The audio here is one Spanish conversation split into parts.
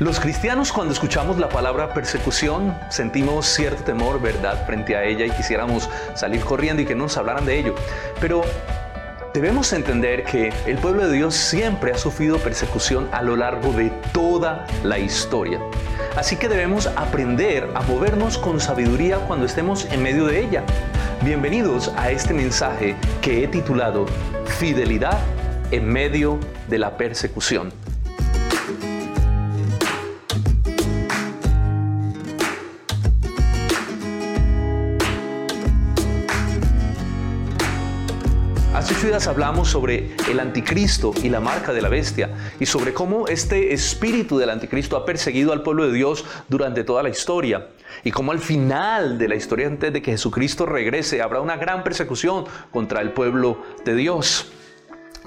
Los cristianos cuando escuchamos la palabra persecución sentimos cierto temor, ¿verdad?, frente a ella y quisiéramos salir corriendo y que no nos hablaran de ello. Pero debemos entender que el pueblo de Dios siempre ha sufrido persecución a lo largo de toda la historia. Así que debemos aprender a movernos con sabiduría cuando estemos en medio de ella. Bienvenidos a este mensaje que he titulado Fidelidad en medio de la persecución. Hablamos sobre el anticristo y la marca de la bestia y sobre cómo este espíritu del anticristo ha perseguido al pueblo de Dios durante toda la historia y cómo al final de la historia antes de que Jesucristo regrese habrá una gran persecución contra el pueblo de Dios.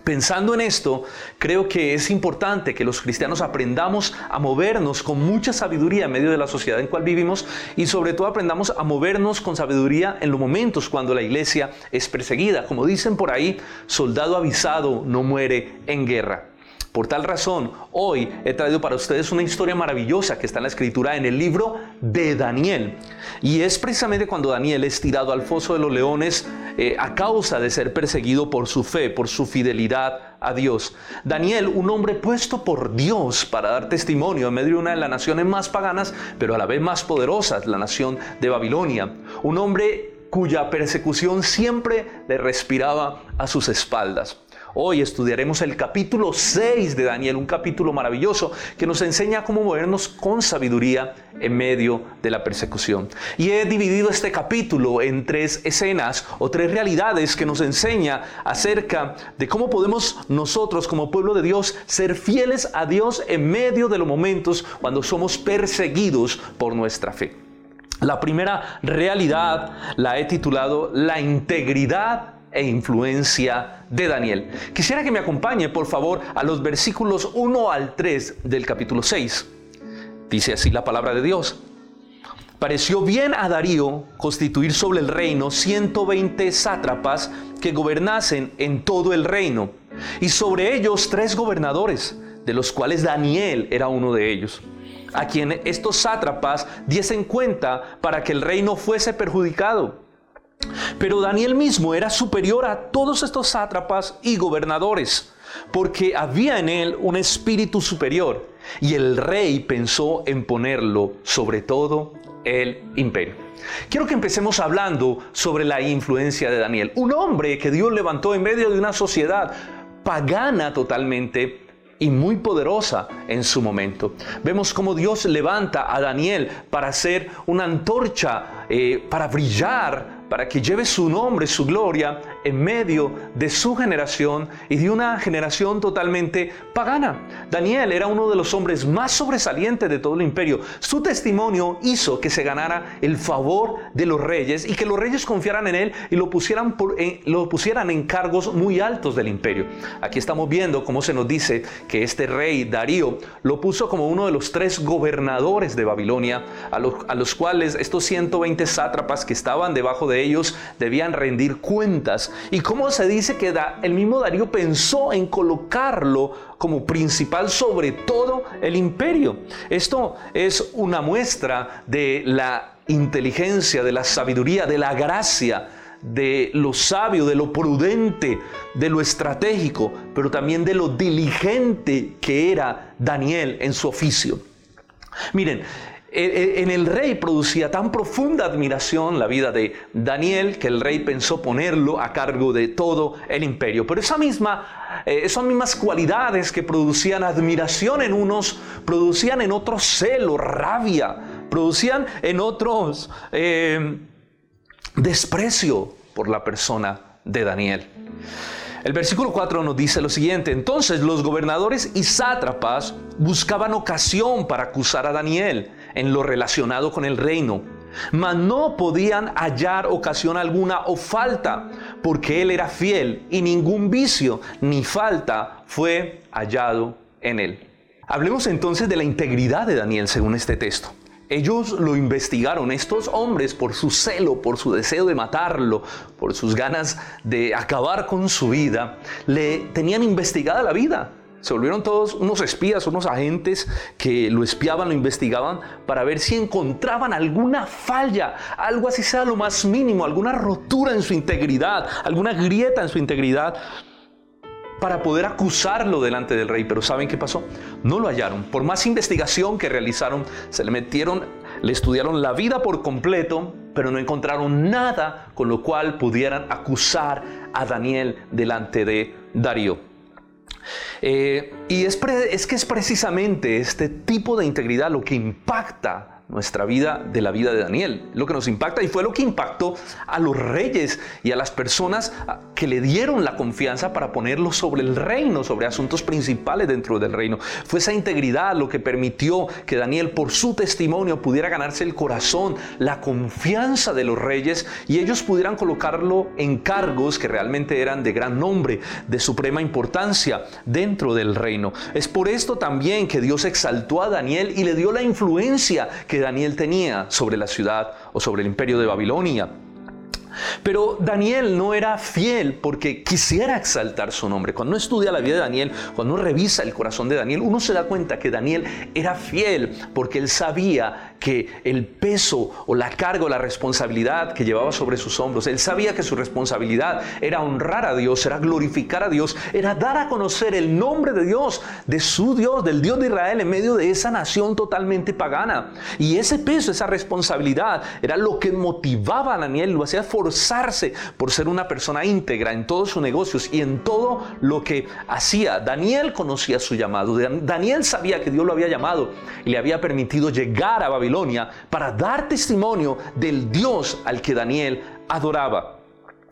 Pensando en esto, creo que es importante que los cristianos aprendamos a movernos con mucha sabiduría en medio de la sociedad en cual vivimos y sobre todo aprendamos a movernos con sabiduría en los momentos cuando la iglesia es perseguida. Como dicen por ahí, soldado avisado no muere en guerra. Por tal razón, hoy he traído para ustedes una historia maravillosa que está en la escritura en el libro de Daniel. Y es precisamente cuando Daniel es tirado al foso de los leones eh, a causa de ser perseguido por su fe, por su fidelidad a Dios. Daniel, un hombre puesto por Dios para dar testimonio en medio de una de las naciones más paganas, pero a la vez más poderosas, la nación de Babilonia. Un hombre cuya persecución siempre le respiraba a sus espaldas. Hoy estudiaremos el capítulo 6 de Daniel, un capítulo maravilloso que nos enseña cómo movernos con sabiduría en medio de la persecución. Y he dividido este capítulo en tres escenas o tres realidades que nos enseña acerca de cómo podemos nosotros como pueblo de Dios ser fieles a Dios en medio de los momentos cuando somos perseguidos por nuestra fe. La primera realidad la he titulado La integridad e influencia de Daniel. Quisiera que me acompañe, por favor, a los versículos 1 al 3 del capítulo 6. Dice así la palabra de Dios. Pareció bien a Darío constituir sobre el reino 120 sátrapas que gobernasen en todo el reino, y sobre ellos tres gobernadores, de los cuales Daniel era uno de ellos, a quien estos sátrapas diesen cuenta para que el reino fuese perjudicado pero Daniel mismo era superior a todos estos sátrapas y gobernadores, porque había en él un espíritu superior, y el rey pensó en ponerlo sobre todo el imperio. Quiero que empecemos hablando sobre la influencia de Daniel, un hombre que Dios levantó en medio de una sociedad pagana totalmente, y muy poderosa en su momento. Vemos cómo Dios levanta a Daniel para ser una antorcha, eh, para brillar para que lleve su nombre, su gloria, en medio de su generación y de una generación totalmente pagana. Daniel era uno de los hombres más sobresalientes de todo el imperio. Su testimonio hizo que se ganara el favor de los reyes y que los reyes confiaran en él y lo pusieran, pusieran en cargos muy altos del imperio. Aquí estamos viendo cómo se nos dice que este rey Darío lo puso como uno de los tres gobernadores de Babilonia, a a los cuales estos 120 sátrapas que estaban debajo de ellos debían rendir cuentas. Y cómo se dice que el mismo Darío pensó en colocarlo como principal sobre todo el imperio. Esto es una muestra de la inteligencia, de la sabiduría, de la gracia de lo sabio, de lo prudente, de lo estratégico, pero también de lo diligente que era Daniel en su oficio. Miren, en el rey producía tan profunda admiración la vida de Daniel que el rey pensó ponerlo a cargo de todo el imperio. Pero esa misma, eh, esas mismas cualidades que producían admiración en unos, producían en otros celo, rabia, producían en otros eh, desprecio por la persona de Daniel. El versículo 4 nos dice lo siguiente, entonces los gobernadores y sátrapas buscaban ocasión para acusar a Daniel en lo relacionado con el reino, mas no podían hallar ocasión alguna o falta, porque él era fiel y ningún vicio ni falta fue hallado en él. Hablemos entonces de la integridad de Daniel según este texto. Ellos lo investigaron, estos hombres, por su celo, por su deseo de matarlo, por sus ganas de acabar con su vida, le tenían investigada la vida. Se volvieron todos unos espías, unos agentes que lo espiaban, lo investigaban para ver si encontraban alguna falla, algo así sea lo más mínimo, alguna rotura en su integridad, alguna grieta en su integridad para poder acusarlo delante del rey. Pero ¿saben qué pasó? No lo hallaron. Por más investigación que realizaron, se le metieron, le estudiaron la vida por completo, pero no encontraron nada con lo cual pudieran acusar a Daniel delante de Darío. Eh, y es, es que es precisamente este tipo de integridad lo que impacta nuestra vida de la vida de Daniel, lo que nos impacta y fue lo que impactó a los reyes y a las personas que le dieron la confianza para ponerlo sobre el reino, sobre asuntos principales dentro del reino. Fue esa integridad lo que permitió que Daniel por su testimonio pudiera ganarse el corazón, la confianza de los reyes y ellos pudieran colocarlo en cargos que realmente eran de gran nombre, de suprema importancia dentro del reino. Es por esto también que Dios exaltó a Daniel y le dio la influencia que Daniel tenía sobre la ciudad o sobre el imperio de Babilonia. Pero Daniel no era fiel porque quisiera exaltar su nombre. Cuando uno estudia la vida de Daniel, cuando uno revisa el corazón de Daniel, uno se da cuenta que Daniel era fiel porque él sabía que el peso o la carga o la responsabilidad que llevaba sobre sus hombros, él sabía que su responsabilidad era honrar a Dios, era glorificar a Dios, era dar a conocer el nombre de Dios, de su Dios, del Dios de Israel en medio de esa nación totalmente pagana. Y ese peso, esa responsabilidad era lo que motivaba a Daniel, lo hacía forzarse por ser una persona íntegra en todos sus negocios y en todo lo que hacía. Daniel conocía su llamado, Daniel sabía que Dios lo había llamado y le había permitido llegar a Babilonia para dar testimonio del Dios al que Daniel adoraba.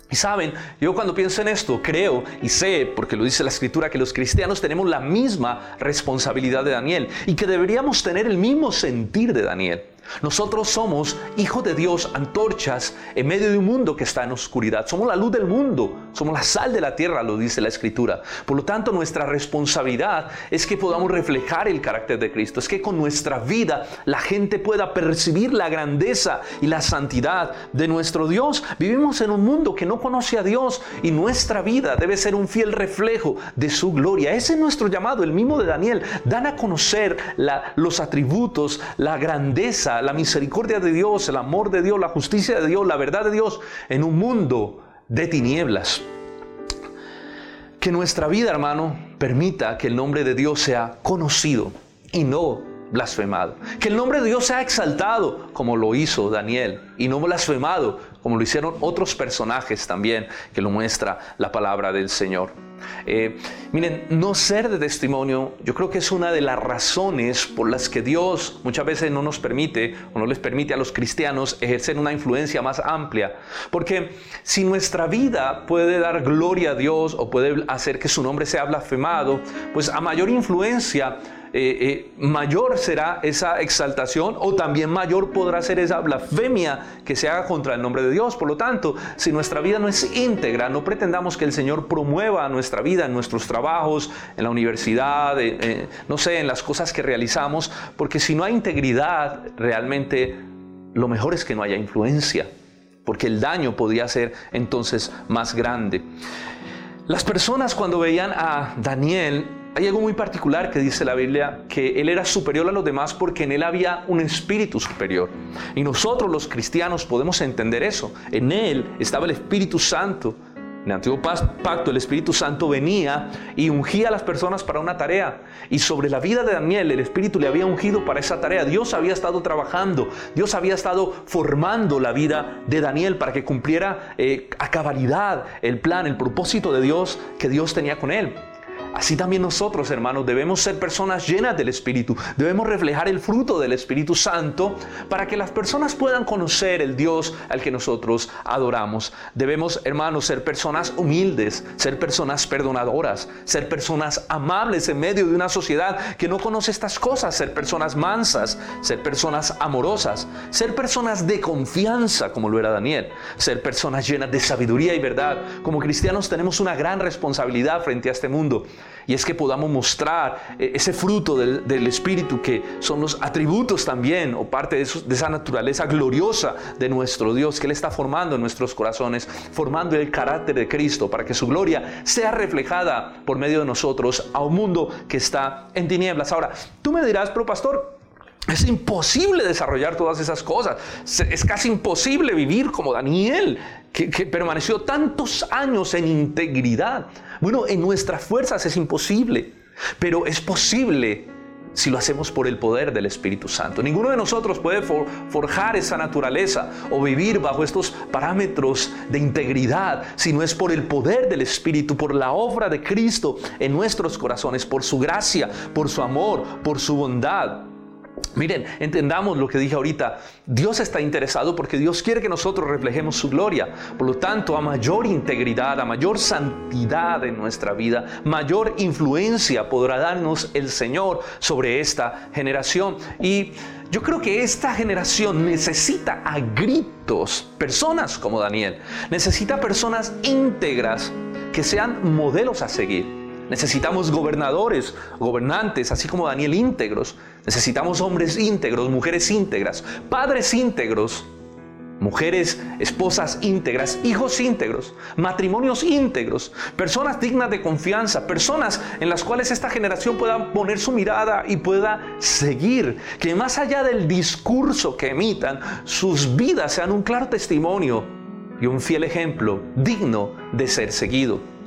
Y saben, yo cuando pienso en esto, creo y sé, porque lo dice la escritura, que los cristianos tenemos la misma responsabilidad de Daniel y que deberíamos tener el mismo sentir de Daniel. Nosotros somos hijos de Dios, antorchas en medio de un mundo que está en oscuridad. Somos la luz del mundo, somos la sal de la tierra, lo dice la Escritura. Por lo tanto, nuestra responsabilidad es que podamos reflejar el carácter de Cristo, es que con nuestra vida la gente pueda percibir la grandeza y la santidad de nuestro Dios. Vivimos en un mundo que no conoce a Dios y nuestra vida debe ser un fiel reflejo de su gloria. Ese es nuestro llamado, el mismo de Daniel. Dan a conocer los atributos, la grandeza, la misericordia de Dios, el amor de Dios, la justicia de Dios, la verdad de Dios en un mundo de tinieblas. Que nuestra vida, hermano, permita que el nombre de Dios sea conocido y no blasfemado. Que el nombre de Dios sea exaltado como lo hizo Daniel y no blasfemado como lo hicieron otros personajes también que lo muestra la palabra del Señor. Eh, miren, no ser de testimonio, yo creo que es una de las razones por las que Dios muchas veces no nos permite o no les permite a los cristianos ejercer una influencia más amplia. Porque si nuestra vida puede dar gloria a Dios o puede hacer que su nombre sea blasfemado, pues a mayor influencia eh, eh, mayor será esa exaltación o también mayor podrá ser esa blasfemia que se haga contra el nombre de Dios. Por lo tanto, si nuestra vida no es íntegra, no pretendamos que el Señor promueva nuestra vida en nuestros trabajos, en la universidad, no sé, en las cosas que realizamos, porque si no hay integridad, realmente lo mejor es que no haya influencia, porque el daño podría ser entonces más grande. Las personas cuando veían a Daniel hay algo muy particular que dice la Biblia, que Él era superior a los demás porque en Él había un espíritu superior. Y nosotros los cristianos podemos entender eso. En Él estaba el Espíritu Santo. En el antiguo pacto el Espíritu Santo venía y ungía a las personas para una tarea. Y sobre la vida de Daniel el Espíritu le había ungido para esa tarea. Dios había estado trabajando, Dios había estado formando la vida de Daniel para que cumpliera eh, a cabalidad el plan, el propósito de Dios que Dios tenía con él. Así también nosotros, hermanos, debemos ser personas llenas del Espíritu. Debemos reflejar el fruto del Espíritu Santo para que las personas puedan conocer el Dios al que nosotros adoramos. Debemos, hermanos, ser personas humildes, ser personas perdonadoras, ser personas amables en medio de una sociedad que no conoce estas cosas, ser personas mansas, ser personas amorosas, ser personas de confianza, como lo era Daniel, ser personas llenas de sabiduría y verdad. Como cristianos tenemos una gran responsabilidad frente a este mundo y es que podamos mostrar eh, ese fruto del, Espíritu que son los atributos también o parte de, de, esa naturaleza gloriosa de nuestro Dios que Él está formando en nuestros corazones, formando el carácter de Cristo para que su gloria sea reflejada por medio de nosotros a un mundo que está en tinieblas. Ahora, tú me dirás, pero pastor, es imposible desarrollar todas esas cosas. Es casi imposible vivir como Daniel, que, permaneció tantos años en integridad. Bueno, en nuestras fuerzas es imposible, pero es posible si lo hacemos por el poder del Espíritu Santo. Ninguno de nosotros puede forjar esa naturaleza o vivir bajo estos parámetros de integridad si no es por el poder del Espíritu, por la obra de Cristo en nuestros corazones, por su gracia, por su amor, por su bondad. Miren, entendamos lo que dije ahorita. Dios está interesado porque Dios quiere que nosotros reflejemos su gloria. Por lo tanto, a mayor integridad, a mayor santidad en nuestra vida, mayor influencia podrá darnos el Señor sobre esta generación. Y yo creo que esta generación necesita a gritos personas como Daniel. Necesita personas íntegras que sean modelos a seguir. Necesitamos gobernadores, gobernantes, así como Daniel íntegros. Necesitamos hombres íntegros, mujeres íntegras, padres íntegros, mujeres, esposas íntegras, hijos íntegros, matrimonios íntegros, personas dignas de confianza, personas en las cuales esta generación pueda poner su mirada y pueda seguir, que más allá del discurso que emitan, sus vidas sean un claro testimonio y un fiel ejemplo digno de ser seguido.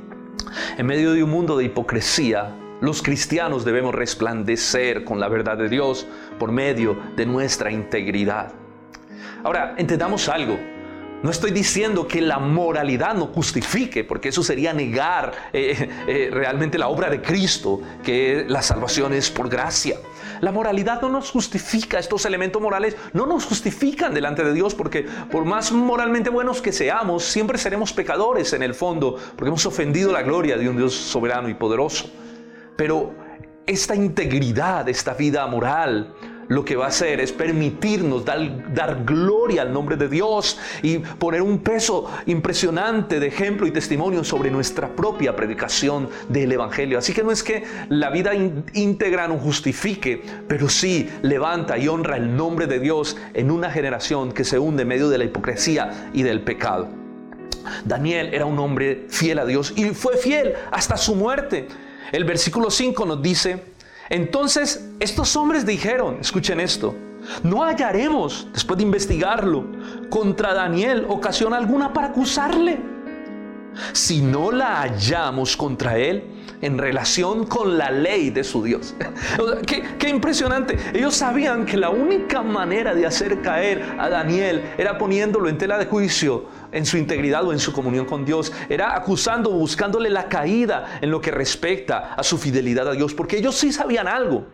En medio de un mundo de hipocresía, los cristianos debemos resplandecer con la verdad de Dios por medio de nuestra integridad. Ahora, entendamos algo. No estoy diciendo que la moralidad no justifique, porque eso sería negar eh, eh, realmente la obra de Cristo, que la salvación es por gracia. La moralidad no nos justifica, estos elementos morales no nos justifican delante de Dios, porque por más moralmente buenos que seamos, siempre seremos pecadores en el fondo, porque hemos ofendido la gloria de un Dios soberano y poderoso. Pero esta integridad, esta vida moral, lo que va a hacer es permitirnos dar, gloria al nombre de Dios y poner un peso impresionante de ejemplo y testimonio sobre nuestra propia predicación del Evangelio. Así que no es que la vida íntegra no justifique, pero sí levanta y honra el nombre de Dios en una generación que se hunde en medio de la hipocresía y del pecado. Daniel era un hombre fiel a Dios y fue fiel hasta su muerte. El versículo 5 nos dice, entonces estos hombres dijeron, escuchen esto, no hallaremos, después de investigarlo, contra Daniel ocasión alguna para acusarle. Si no la hallamos contra él en relación con la ley de su Dios. qué, qué impresionante. Ellos sabían que la única manera de hacer caer a Daniel era poniéndolo en tela de juicio en su integridad o en su comunión con Dios. Era acusando, buscándole la caída en lo que respecta a su fidelidad a Dios, porque ellos sí sabían algo,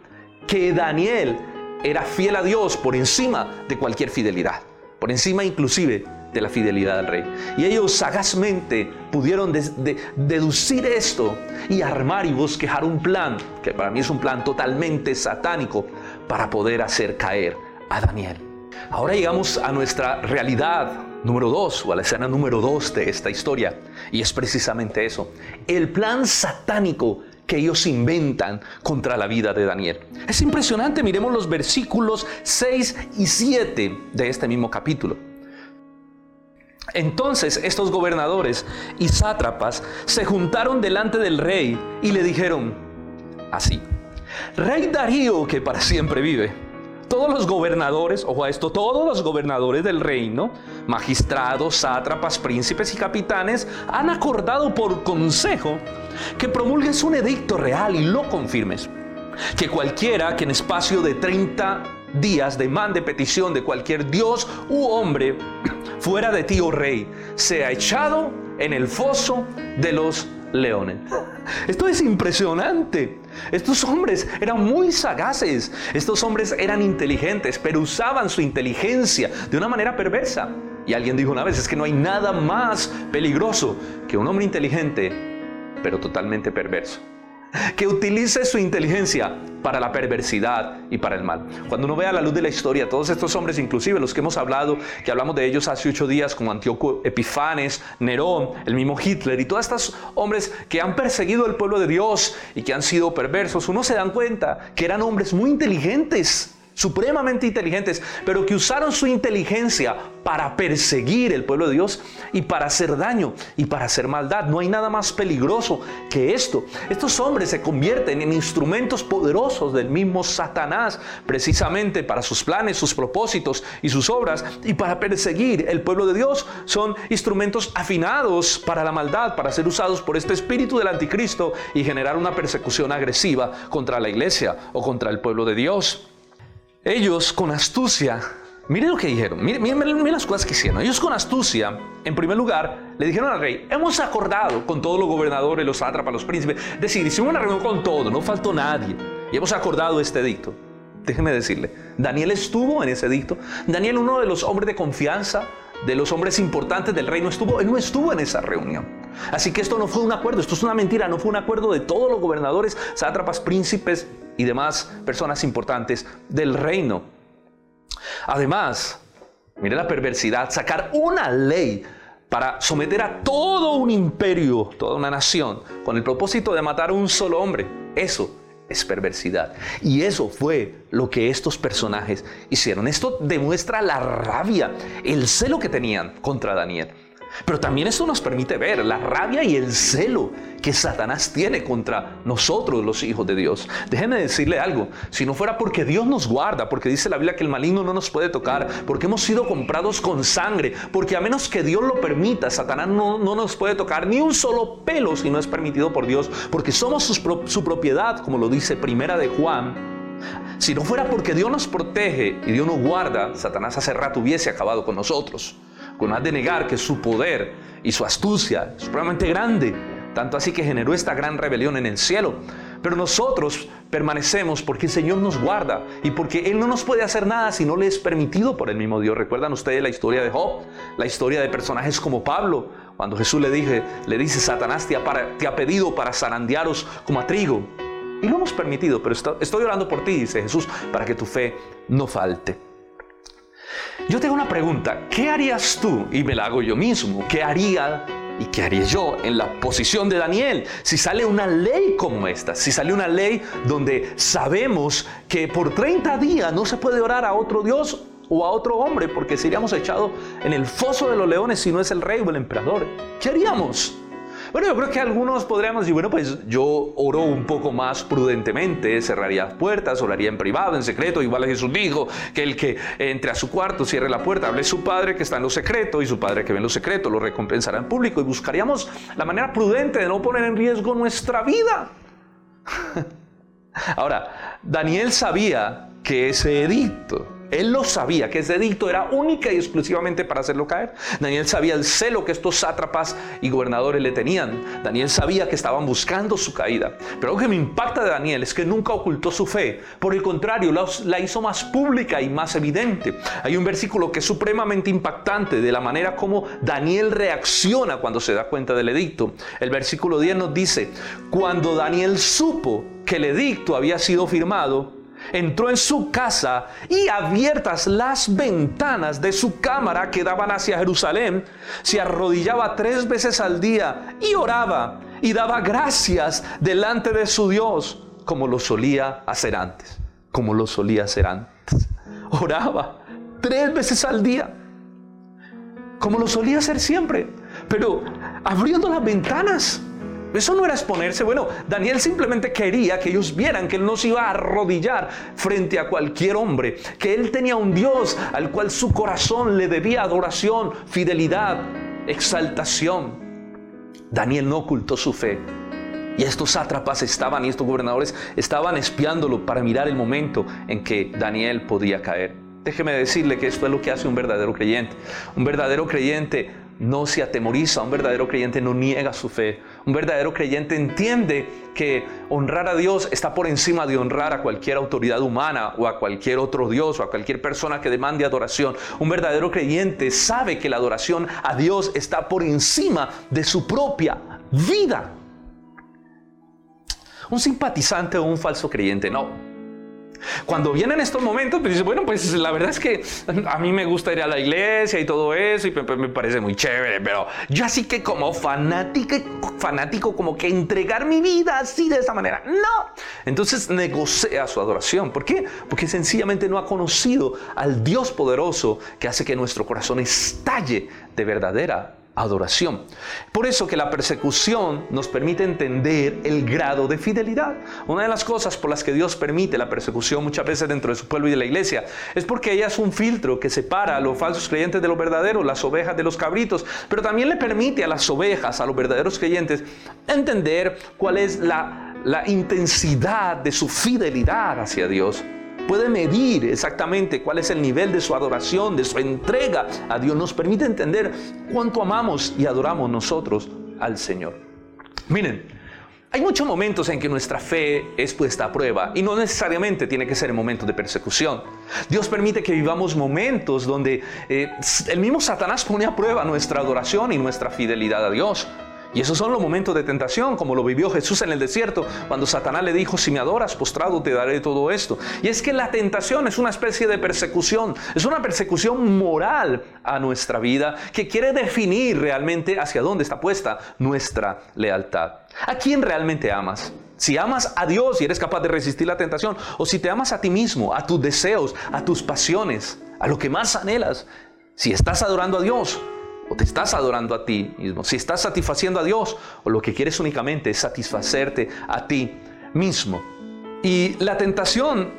que Daniel era fiel a Dios por encima de cualquier fidelidad, por encima inclusive de la fidelidad al rey. Y ellos sagazmente pudieron deducir esto y armar y bosquejar un plan, que para mí es un plan totalmente satánico, para poder hacer caer a Daniel. Ahora llegamos a nuestra realidad número dos o a la escena número dos de esta historia. Y es precisamente eso. El plan satánico que ellos inventan contra la vida de Daniel. Es impresionante, miremos los versículos 6 y 7 de este mismo capítulo. Entonces estos gobernadores y sátrapas se juntaron delante del rey y le dijeron así, Rey Darío que para siempre vive todos los gobernadores, ojo a esto, todos los gobernadores del reino, magistrados, sátrapas, príncipes y capitanes, han acordado por consejo que promulgues un edicto real y lo confirmes. Que cualquiera que en espacio de 30 días demande petición de cualquier dios u hombre fuera de ti, oh rey, sea echado en el foso de los leones. Esto es impresionante. Estos hombres eran muy sagaces, estos hombres eran inteligentes, pero usaban su inteligencia de una manera perversa. Y alguien dijo una vez, es que no hay nada más peligroso que un hombre inteligente, pero totalmente perverso. Que utilice su inteligencia para la perversidad y para el mal. Cuando uno ve a la luz de la historia, todos estos hombres, inclusive los que hemos hablado, que hablamos de ellos hace ocho días, como Antíoco Epifanes, Nerón, el mismo Hitler y todos estos hombres que han perseguido el pueblo de Dios y que han sido perversos, uno se dan cuenta que eran hombres muy inteligentes supremamente inteligentes, pero que usaron su inteligencia para perseguir el pueblo de Dios y para hacer daño y para hacer maldad. No hay nada más peligroso que esto. Estos hombres se convierten en instrumentos poderosos del mismo Satanás, precisamente para sus planes, sus propósitos y sus obras, y para perseguir el pueblo de Dios. Son instrumentos afinados para la maldad, para ser usados por este espíritu del anticristo y generar una persecución agresiva contra la iglesia o contra el pueblo de Dios. Ellos con astucia, miren lo que dijeron, miren, las cosas que hicieron. Ellos con astucia, en primer lugar, le dijeron al rey, hemos acordado con todos los gobernadores, los sátrapas, los príncipes, es decir, hicimos una reunión con todo, no faltó nadie, y hemos acordado este edicto. Déjeme decirle, Daniel estuvo en ese edicto. Daniel, uno de los hombres de confianza, de los hombres importantes del reino, estuvo, él no estuvo en esa reunión. Así que esto no fue un acuerdo, esto es una mentira, no fue un acuerdo de todos los gobernadores, sátrapas, príncipes y demás personas importantes del reino. Además, mire la perversidad, sacar una ley para someter a todo un imperio, toda una nación, con el propósito de matar a un solo hombre. Eso es perversidad. Y eso fue lo que estos personajes hicieron. Esto demuestra la rabia, el celo que tenían contra Daniel. Pero también esto nos permite ver la rabia y el celo que Satanás tiene contra nosotros, los hijos de Dios. Déjenme decirle algo, si no fuera porque Dios nos guarda, porque dice la Biblia que el maligno no nos puede tocar, porque hemos sido comprados con sangre, porque a menos que Dios lo permita, Satanás no, nos puede tocar ni un solo pelo si no es permitido por Dios, porque somos su, su propiedad, como lo dice Primera de Juan. Si no fuera porque Dios nos protege y Dios nos guarda, Satanás hace rato hubiese acabado con nosotros con de negar que su poder y su astucia es supremamente grande, tanto así que generó esta gran rebelión en el cielo. Pero nosotros permanecemos porque el Señor nos guarda y porque Él no nos puede hacer nada si no le es permitido por el mismo Dios. ¿Recuerdan ustedes la historia de Job? La historia de personajes como Pablo, cuando Jesús le, dije, le dice, Satanás te ha, te ha pedido para zarandearos como a trigo. Y lo hemos permitido, pero estoy orando por ti, dice Jesús, para que tu fe no falte. Yo tengo una pregunta, ¿qué harías tú? Y me la hago yo mismo, ¿qué haría y qué haría yo en la posición de Daniel si sale una ley como esta? Si sale una ley donde sabemos que por 30 días no se puede orar a otro Dios o a otro hombre porque seríamos echados en el foso de los leones si no es el rey o el emperador. ¿Qué haríamos? Bueno, yo creo que algunos podríamos decir, bueno, pues yo oro un poco más prudentemente, cerraría las puertas, oraría en privado, en secreto, igual Jesús dijo que el que entre a su cuarto, cierre la puerta, hable su padre que está en lo secreto y su padre que ve en lo secreto lo recompensará en público y buscaríamos la manera prudente de no poner en riesgo nuestra vida. Ahora, Daniel sabía que ese edicto él lo sabía, que ese edicto era única y exclusivamente para hacerlo caer. Daniel sabía el celo que estos sátrapas y gobernadores le tenían. Daniel sabía que estaban buscando su caída. Pero lo que me impacta de Daniel es que nunca ocultó su fe. Por el contrario, la, hizo más pública y más evidente. Hay un versículo que es supremamente impactante de la manera como Daniel reacciona cuando se da cuenta del edicto. El versículo 10 nos dice, cuando Daniel supo que el edicto había sido firmado, entró en su casa y abiertas las ventanas de su cámara que daban hacia Jerusalén, se arrodillaba tres veces al día y oraba y daba gracias delante de su Dios, como lo solía hacer antes, como lo solía hacer antes. Oraba tres veces al día, como lo solía hacer siempre, pero abriendo las ventanas eso no era exponerse. Bueno, Daniel simplemente quería que ellos vieran que él no se iba a arrodillar frente a cualquier hombre, que él tenía un Dios al cual su corazón le debía adoración, fidelidad, exaltación. Daniel no ocultó su fe. Y estos sátrapas estaban y estos gobernadores estaban espiándolo para mirar el momento en que Daniel podía caer. Déjeme decirle que esto es lo que hace un verdadero creyente. Un verdadero creyente no se atemoriza, un verdadero creyente no niega su fe, un verdadero creyente entiende que honrar a Dios está por encima de honrar a cualquier autoridad humana o a cualquier otro Dios o a cualquier persona que demande adoración. Un verdadero creyente sabe que la adoración a Dios está por encima de su propia vida. Un simpatizante o un falso creyente, no Cuando vienen estos momentos, pues dice, bueno, pues la verdad es que a mí me gusta ir a la iglesia y todo eso, y me, parece muy chévere, pero yo así que como fanático, fanático, como que entregar mi vida así de esa manera, no. Entonces negocia su adoración. ¿Por qué? Porque sencillamente no ha conocido al Dios poderoso que hace que nuestro corazón estalle de verdadera adoración. Por eso que la persecución nos permite entender el grado de fidelidad. Una de las cosas por las que Dios permite la persecución muchas veces dentro de su pueblo y de la iglesia es porque ella es un filtro que separa a los falsos creyentes de los verdaderos, las ovejas de los cabritos, pero también le permite a las ovejas, a los verdaderos creyentes, entender cuál es la, la intensidad de su fidelidad hacia Dios puede medir exactamente cuál es el nivel de su adoración, de su entrega a Dios. Nos permite entender cuánto amamos y adoramos nosotros al Señor. Miren, hay muchos momentos en que nuestra fe es puesta a prueba y no necesariamente tiene que ser en momentos de persecución. Dios permite que vivamos momentos donde eh, el mismo Satanás pone a prueba nuestra adoración y nuestra fidelidad a Dios. Y esos son los momentos de tentación, como lo vivió Jesús en el desierto, cuando Satanás le dijo, si me adoras, postrado te daré todo esto. Y es que la tentación es una especie de persecución, es una persecución moral a nuestra vida que quiere definir realmente hacia dónde está puesta nuestra lealtad. ¿A quién realmente amas? Si amas a Dios y eres capaz de resistir la tentación, o si te amas a ti mismo, a tus deseos, a tus pasiones, a lo que más anhelas, si estás adorando a Dios, o te estás adorando a ti mismo, si estás satisfaciendo a Dios o lo que quieres únicamente es satisfacerte a ti mismo. Y la tentación,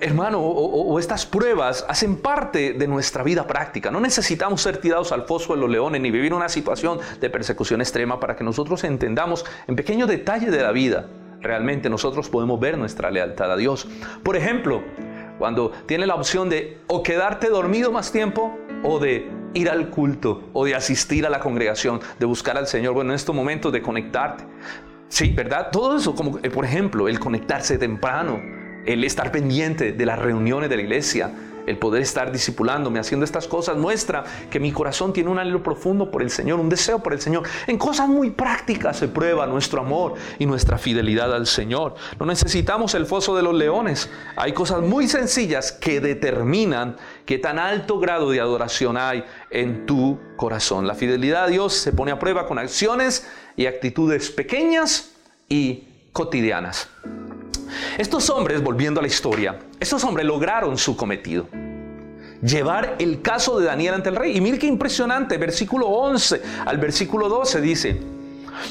hermano, o, estas pruebas hacen parte de nuestra vida práctica. No necesitamos ser tirados al foso de los leones ni vivir una situación de persecución extrema para que nosotros entendamos en pequeños detalles de la vida. Realmente nosotros podemos ver nuestra lealtad a Dios. Por ejemplo, cuando tiene la opción de o quedarte dormido más tiempo o de ir al culto o de asistir a la congregación, de buscar al Señor, bueno, en estos momentos de conectarte. Sí, ¿verdad? Todo eso, como eh, por ejemplo, el conectarse temprano, el estar pendiente de las reuniones de la iglesia, el poder estar discipulándome, haciendo estas cosas, muestra que mi corazón tiene un anhelo profundo por el Señor, un deseo por el Señor. En cosas muy prácticas se prueba nuestro amor y nuestra fidelidad al Señor. No necesitamos el foso de los leones. Hay cosas muy sencillas que determinan qué tan alto grado de adoración hay en tu corazón. La fidelidad a Dios se pone a prueba con acciones y actitudes pequeñas y cotidianas. Estos hombres, volviendo a la historia, estos hombres lograron su cometido. Llevar el caso de Daniel ante el rey. Y mire qué impresionante, versículo 11 al versículo 12 dice,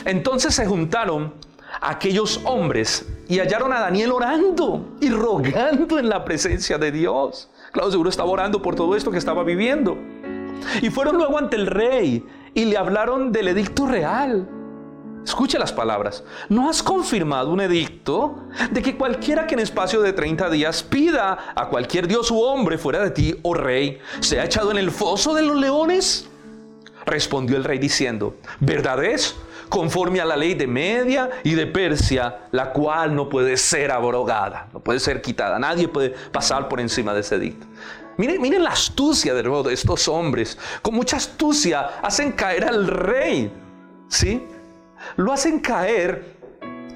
entonces se juntaron aquellos hombres y hallaron a Daniel orando y rogando en la presencia de Dios. Claro, seguro estaba orando por todo esto que estaba viviendo. Y fueron luego ante el rey y le hablaron del edicto real Escuche las palabras. ¿No has confirmado un edicto de que cualquiera que en espacio de 30 días pida a cualquier dios u hombre fuera de ti, oh rey, sea echado en el foso de los leones? Respondió el rey diciendo, verdad es, conforme a la ley de Media y de Persia, la cual no puede ser abrogada, no puede ser quitada. Nadie puede pasar por encima de ese edicto. Miren, miren la astucia de estos hombres. Con mucha astucia hacen caer al rey. ¿Sí? Lo hacen caer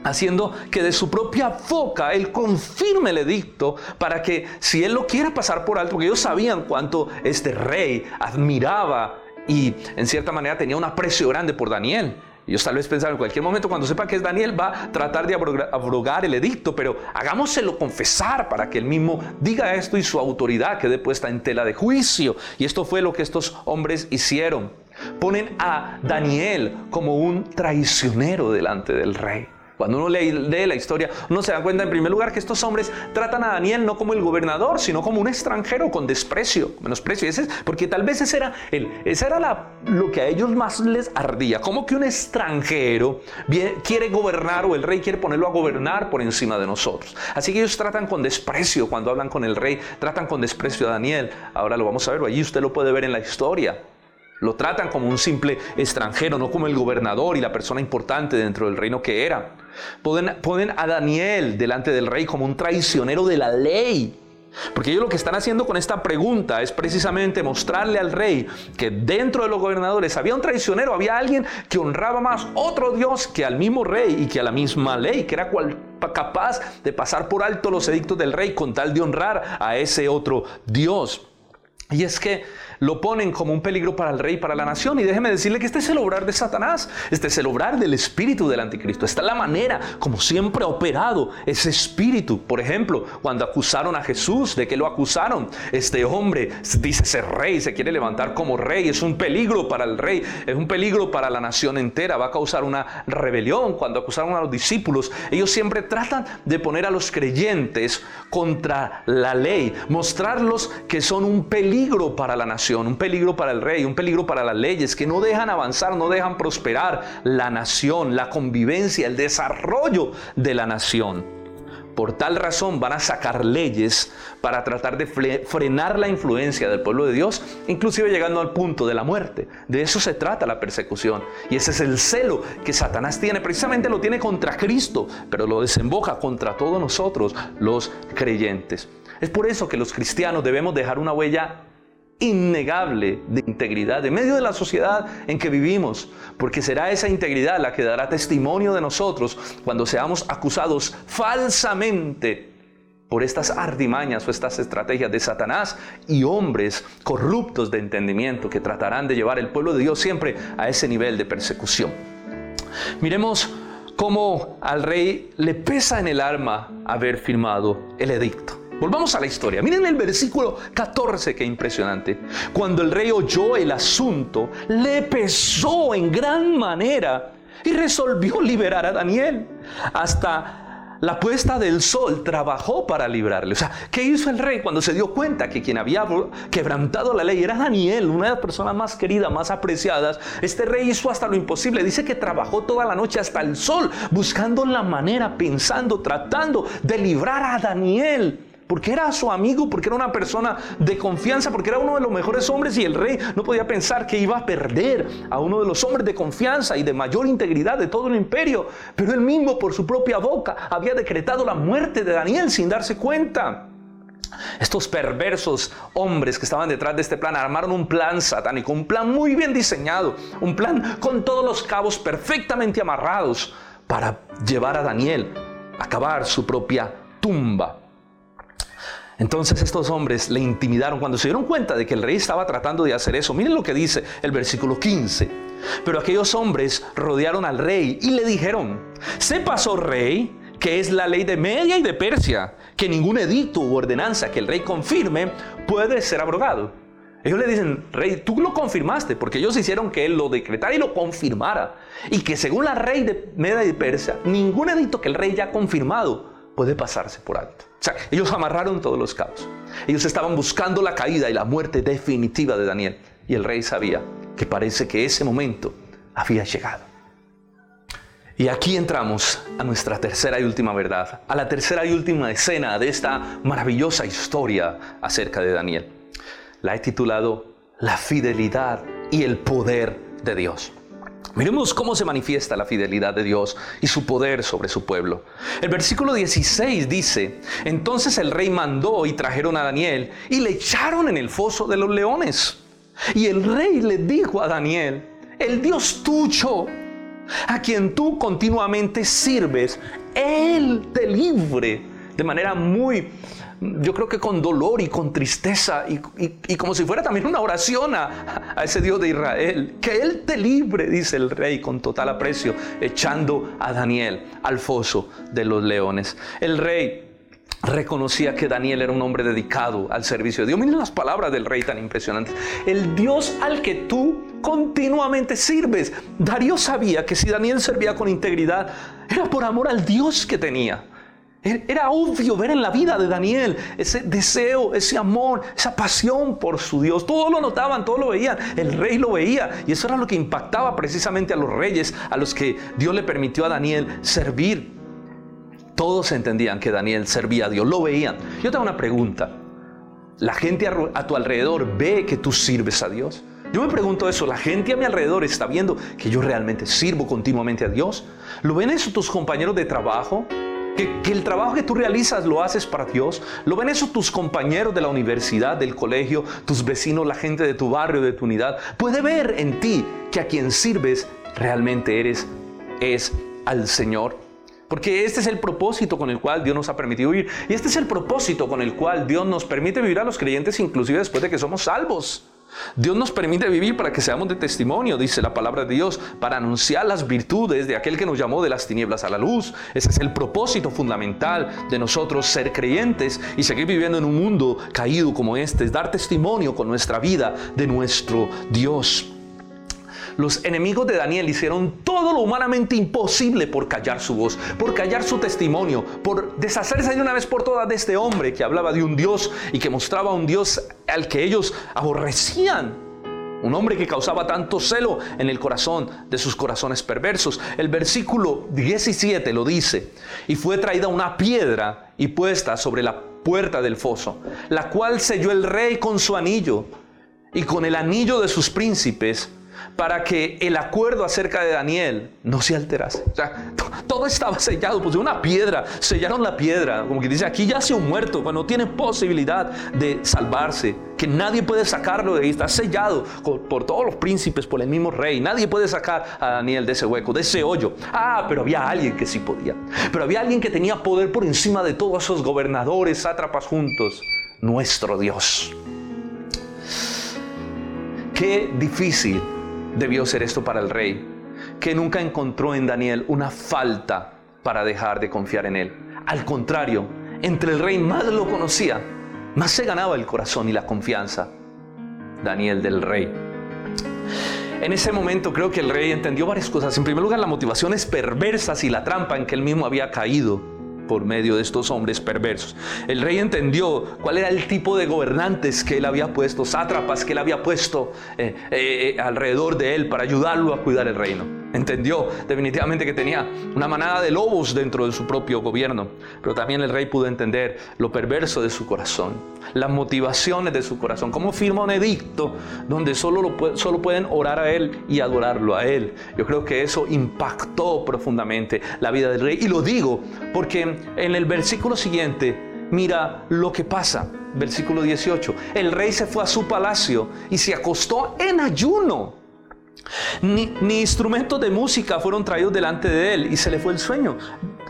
haciendo que de su propia boca él confirme el edicto para que si él lo quiera pasar por alto, porque ellos sabían cuánto este rey admiraba y en cierta manera tenía un aprecio grande por Daniel. Ellos tal vez pensaron en cualquier momento cuando sepa que es Daniel va a tratar de abrogar el edicto, pero hagámoselo confesar para que él mismo diga esto y su autoridad quede puesta en tela de juicio. Y esto fue lo que estos hombres hicieron. Ponen a Daniel como un traicionero delante del rey. Cuando uno lee, la historia, uno se da cuenta en primer lugar que estos hombres tratan a Daniel no como el gobernador, sino como un extranjero con desprecio, menosprecio. Porque tal vez ese era, el, ese era lo que a ellos más les ardía. Como que un extranjero quiere gobernar o el rey quiere ponerlo a gobernar por encima de nosotros. Así que ellos tratan con desprecio cuando hablan con el rey, tratan con desprecio a Daniel. Ahora lo vamos a ver, allí usted lo puede ver en la historia. Lo tratan como un simple extranjero, no como el gobernador y la persona importante dentro del reino que era. Ponen, a Daniel delante del rey como un traicionero de la ley. Porque ellos lo que están haciendo con esta pregunta es precisamente mostrarle al rey que dentro de los gobernadores había un traicionero, había alguien que honraba más otro Dios que al mismo rey y que a la misma ley, que era cual capaz de pasar por alto los edictos del rey con tal de honrar a ese otro Dios. Y es que lo ponen como un peligro para el rey, para la nación. Y déjeme decirle que este es el obrar de Satanás, este es el obrar del espíritu del anticristo. Esta es la manera como siempre ha operado ese espíritu. Por ejemplo, cuando acusaron a Jesús, ¿de que lo acusaron? Este hombre dice ser rey, se quiere levantar como rey, es un peligro para el rey, es un peligro para la nación entera, va a causar una rebelión. Cuando acusaron a los discípulos, ellos siempre tratan de poner a los creyentes contra la ley, mostrarlos que son un peligro para la nación un peligro para el rey, un peligro para las leyes, que no dejan avanzar, no dejan prosperar la nación, la convivencia, el desarrollo de la nación. Por tal razón van a sacar leyes para tratar de frenar la influencia del pueblo de Dios, inclusive llegando al punto de la muerte. De eso se trata la persecución. Y ese es el celo que Satanás tiene. Precisamente lo tiene contra Cristo, pero lo desemboca contra todos nosotros, los creyentes. Es por eso que los cristianos debemos dejar una huella innegable de integridad en medio de la sociedad en que vivimos, porque será esa integridad la que dará testimonio de nosotros cuando seamos acusados falsamente por estas artimañas o estas estrategias de Satanás y hombres corruptos de entendimiento que tratarán de llevar el pueblo de Dios siempre a ese nivel de persecución. Miremos cómo al rey le pesa en el arma haber firmado el edicto. Volvamos a la historia. Miren el versículo 14, que impresionante. Cuando el rey oyó el asunto, le pesó en gran manera y resolvió liberar a Daniel. Hasta la puesta del sol trabajó para librarle. O sea, ¿qué hizo el rey cuando se dio cuenta que quien había quebrantado la ley era Daniel, una de las personas más queridas, más apreciadas? Este rey hizo hasta lo imposible. Dice que trabajó toda la noche hasta el sol, buscando la manera, pensando, tratando de librar a Daniel porque era su amigo, porque era una persona de confianza, porque era uno de los mejores hombres y el rey no podía pensar que iba a perder a uno de los hombres de confianza y de mayor integridad de todo el imperio. Pero él mismo por su propia boca había decretado la muerte de Daniel sin darse cuenta. Estos perversos hombres que estaban detrás de este plan armaron un plan satánico, un plan muy bien diseñado, un plan con todos los cabos perfectamente amarrados para llevar a Daniel a cavar su propia tumba. Entonces estos hombres le intimidaron cuando se dieron cuenta de que el rey estaba tratando de hacer eso. Miren lo que dice el versículo 15. Pero aquellos hombres rodearon al rey y le dijeron, sepas, oh rey, que es la ley de Media y de Persia, que ningún edicto u ordenanza que el rey confirme puede ser abrogado. Ellos le dicen, rey, tú lo confirmaste, porque ellos hicieron que él lo decretara y lo confirmara. Y que según la ley de Media y de Persia, ningún edicto que el rey ya ha confirmado puede pasarse por alto. Sea, ellos amarraron todos los cabos. Ellos estaban buscando la caída y la muerte definitiva de Daniel. Y el rey sabía que parece que ese momento había llegado. Y aquí entramos a nuestra tercera y última verdad, a la tercera y última escena de esta maravillosa historia acerca de Daniel. La he titulado La fidelidad y el poder de Dios. Miremos cómo se manifiesta la fidelidad de Dios y su poder sobre su pueblo. El versículo 16 dice, entonces el rey mandó y trajeron a Daniel y le echaron en el foso de los leones. Y el rey le dijo a Daniel, el Dios tuyo, a quien tú continuamente sirves, Él te libre de manera muy yo creo que con dolor y con tristeza y, como si fuera también una oración a, a, ese Dios de Israel. Que Él te libre, dice el rey con total aprecio, echando a Daniel al foso de los leones. El rey reconocía que Daniel era un hombre dedicado al servicio de Dios. Miren las palabras del rey tan impresionantes. El Dios al que tú continuamente sirves. Darío sabía que si Daniel servía con integridad, era por amor al Dios que tenía. Era obvio ver en la vida de Daniel ese deseo, ese amor, esa pasión por su Dios. Todos lo notaban, todos lo veían. El rey lo veía. Y eso era lo que impactaba precisamente a los reyes, a los que Dios le permitió a Daniel servir. Todos entendían que Daniel servía a Dios, lo veían. Yo tengo una pregunta. ¿La gente a tu alrededor ve que tú sirves a Dios? Yo me pregunto eso, ¿la gente a mi alrededor está viendo que yo realmente sirvo continuamente a Dios? ¿Lo ven eso tus compañeros de trabajo? Que, el trabajo que tú realizas lo haces para Dios. Lo ven eso tus compañeros de la universidad, del colegio, tus vecinos, la gente de tu barrio, de tu unidad. Puede ver en ti que a quien sirves realmente eres es al Señor. Porque este es el propósito con el cual Dios nos ha permitido vivir. Y este es el propósito con el cual Dios nos permite vivir a los creyentes inclusive después de que somos salvos. Dios nos permite vivir para que seamos de testimonio, dice la palabra de Dios, para anunciar las virtudes de aquel que nos llamó de las tinieblas a la luz. Ese es el propósito fundamental de nosotros ser creyentes y seguir viviendo en un mundo caído como este, es dar testimonio con nuestra vida de nuestro Dios. Los enemigos de Daniel hicieron todo lo humanamente imposible por callar su voz, por callar su testimonio, por deshacerse de una vez por todas de este hombre que hablaba de un Dios y que mostraba un Dios al que ellos aborrecían. Un hombre que causaba tanto celo en el corazón de sus corazones perversos. El versículo 17 lo dice. Y fue traída una piedra y puesta sobre la puerta del foso, la cual selló el rey con su anillo y con el anillo de sus príncipes para que el acuerdo acerca de Daniel no se alterase. O sea, todo estaba sellado, pues una piedra, sellaron la piedra, como que dice, aquí ya se un muerto, pues no tiene posibilidad de salvarse, que nadie puede sacarlo de ahí, está sellado por, todos los príncipes, por el mismo rey, nadie puede sacar a Daniel de ese hueco, de ese hoyo. Ah, pero había alguien que sí podía, pero había alguien que tenía poder por encima de todos esos gobernadores, sátrapas juntos, nuestro Dios. Qué difícil debió ser esto para el rey, que nunca encontró en Daniel una falta para dejar de confiar en él. Al contrario, entre el rey más lo conocía, más se ganaba el corazón y la confianza. Daniel del rey. En ese momento creo que el rey entendió varias cosas. En primer lugar, las motivaciones perversas y la trampa en que él mismo había caído por medio de estos hombres perversos. El rey entendió cuál era el tipo de gobernantes que él había puesto, sátrapas que él había puesto eh, eh, alrededor de él para ayudarlo a cuidar el reino. Entendió definitivamente que tenía una manada de lobos dentro de su propio gobierno, pero también el rey pudo entender lo perverso de su corazón, las motivaciones de su corazón, cómo firma un edicto donde solo, lo, solo pueden orar a él y adorarlo a él. Yo creo que eso impactó profundamente la vida del rey y lo digo porque en el versículo siguiente mira lo que pasa. Versículo 18. El rey se fue a su palacio y se acostó en ayuno. Ni, ni, instrumentos de música fueron traídos delante de él y se le fue el sueño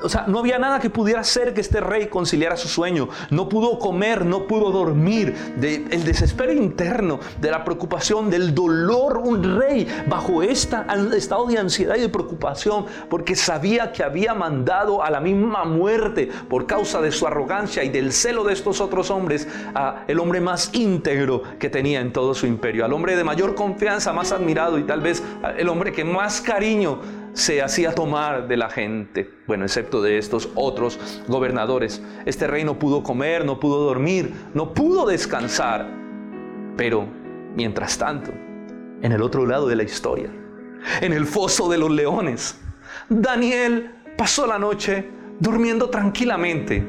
o sea, no había nada que pudiera hacer que este rey conciliara su sueño. No pudo comer, no pudo dormir. De, el desespero interno, de la preocupación, del dolor. Un rey bajo este estado de ansiedad y de preocupación porque sabía que había mandado a la misma muerte por causa de su arrogancia y del celo de estos otros hombres a el hombre más íntegro que tenía en todo su imperio. Al hombre de mayor confianza, más admirado y tal vez el hombre que más cariño se hacía tomar de la gente, bueno, excepto de estos otros gobernadores. Este rey no pudo comer, no pudo dormir, no pudo descansar. Pero, mientras tanto, en el otro lado de la historia, en el foso de los leones, Daniel pasó la noche durmiendo tranquilamente,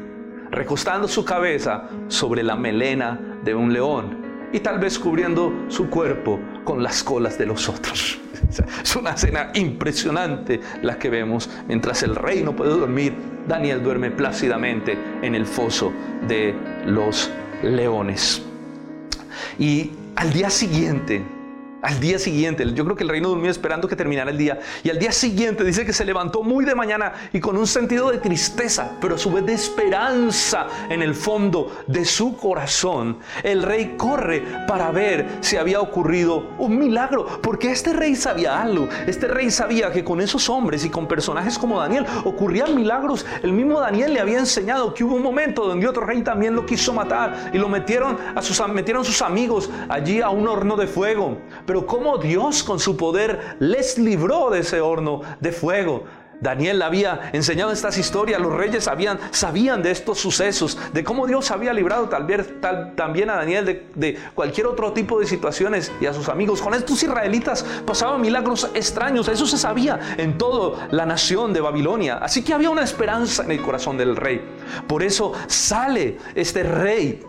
recostando su cabeza sobre la melena de un león y tal vez cubriendo su cuerpo con las colas de los otros. Es una escena impresionante la que vemos. Mientras el rey no puede dormir, Daniel duerme plácidamente en el foso de los leones. Y al día siguiente, al día siguiente, yo creo que el reino durmió esperando que terminara el día. Y al día siguiente dice que se levantó muy de mañana y con un sentido de tristeza, pero a su vez de esperanza en el fondo de su corazón. El rey corre para ver si había ocurrido un milagro, porque este rey sabía algo. Este rey sabía que con esos hombres y con personajes como Daniel ocurrían milagros. El mismo Daniel le había enseñado que hubo un momento donde otro rey también lo quiso matar y lo metieron a sus, metieron sus amigos allí a un horno de fuego cómo Dios con su poder les libró de ese horno de fuego. Daniel había enseñado estas historias, los reyes sabían, de estos sucesos, de cómo Dios había librado tal vez, tal, también a Daniel de, cualquier otro tipo de situaciones y a sus amigos. Con estos israelitas pasaban milagros extraños, eso se sabía en toda la nación de Babilonia. Así que había una esperanza en el corazón del rey. Por eso sale este rey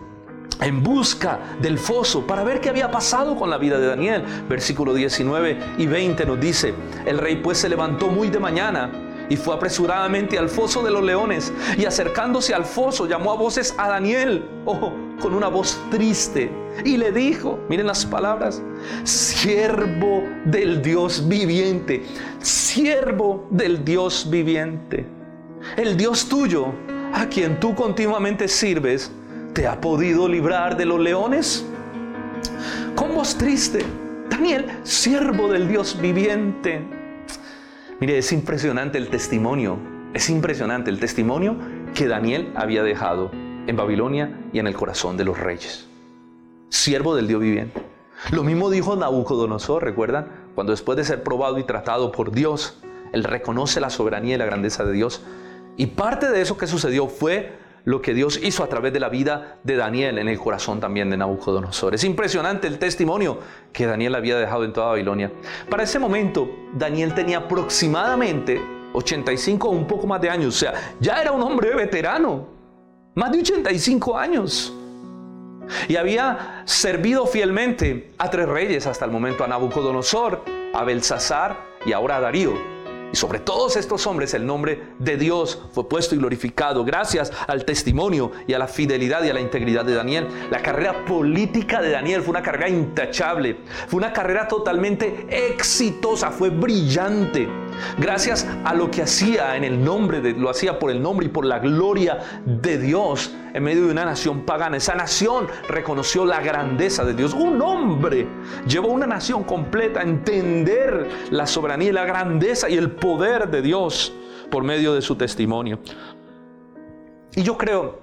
en busca del foso para ver qué había pasado con la vida de Daniel. Versículo 19 y 20 nos dice, el rey pues se levantó muy de mañana y fue apresuradamente al foso de los leones y acercándose al foso llamó a voces a Daniel, oh, con una voz triste y le dijo, miren las palabras, siervo del Dios viviente, siervo del Dios viviente. El Dios tuyo, a quien tú continuamente sirves, ¿te ha podido librar de los leones? Con voz triste, Daniel, siervo del Dios viviente. Mire, es impresionante el testimonio, es impresionante el testimonio que Daniel había dejado en Babilonia y en el corazón de los reyes. Siervo del Dios viviente. Lo mismo dijo Nabucodonosor, ¿recuerdan? Cuando después de ser probado y tratado por Dios, él reconoce la soberanía y la grandeza de Dios. Y parte de eso que sucedió fue lo que Dios hizo a través de la vida de Daniel en el corazón también de Nabucodonosor. Es impresionante el testimonio que Daniel había dejado en toda Babilonia. Para ese momento, Daniel tenía aproximadamente 85 o un poco más de años, o sea, ya era un hombre veterano, más de 85 años. Y había servido fielmente a tres reyes hasta el momento, a Nabucodonosor, a Belsasar y ahora a Darío. Sobre todos estos hombres el nombre de Dios fue puesto y glorificado gracias al testimonio y a la fidelidad y a la integridad de Daniel. La carrera política de Daniel fue una carrera intachable, fue una carrera totalmente exitosa, fue brillante. Gracias a lo que hacía en el nombre de, lo hacía por el nombre y por la gloria de Dios en medio de una nación pagana. Esa nación reconoció la grandeza de Dios. Un hombre llevó una nación completa a entender la soberanía y la grandeza y el poder de Dios por medio de su testimonio. Y yo creo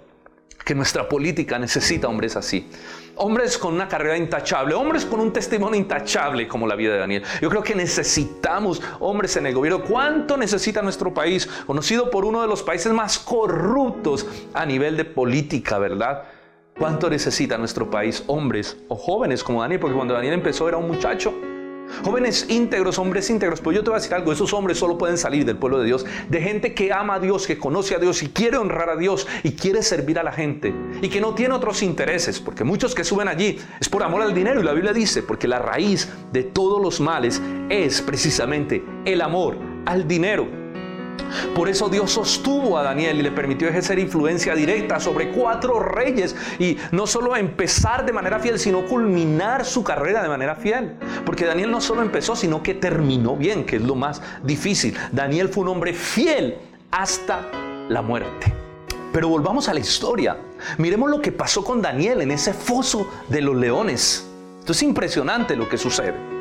que nuestra política necesita hombres así. Hombres con una carrera intachable, hombres con un testimonio intachable como la vida de Daniel. Yo creo que necesitamos hombres en el gobierno. ¿Cuánto necesita nuestro país? Conocido por uno de los países más corruptos a nivel de política, ¿verdad? ¿Cuánto necesita nuestro país hombres o jóvenes como Daniel? Porque cuando Daniel empezó era un muchacho. Jóvenes íntegros, hombres íntegros, pues yo te voy a decir algo, esos hombres solo pueden salir del pueblo de Dios, de gente que ama a Dios, que conoce a Dios y quiere honrar a Dios y quiere servir a la gente y que no tiene otros intereses, porque muchos que suben allí es por amor al dinero y la Biblia dice, porque la raíz de todos los males es precisamente el amor al dinero. Por eso Dios sostuvo a Daniel y le permitió ejercer influencia directa sobre cuatro reyes y no solo empezar de manera fiel, sino culminar su carrera de manera fiel. Porque Daniel no solo empezó, sino que terminó bien, que es lo más difícil. Daniel fue un hombre fiel hasta la muerte. Pero volvamos a la historia. Miremos lo que pasó con Daniel en ese foso de los leones. Esto es impresionante lo que sucede.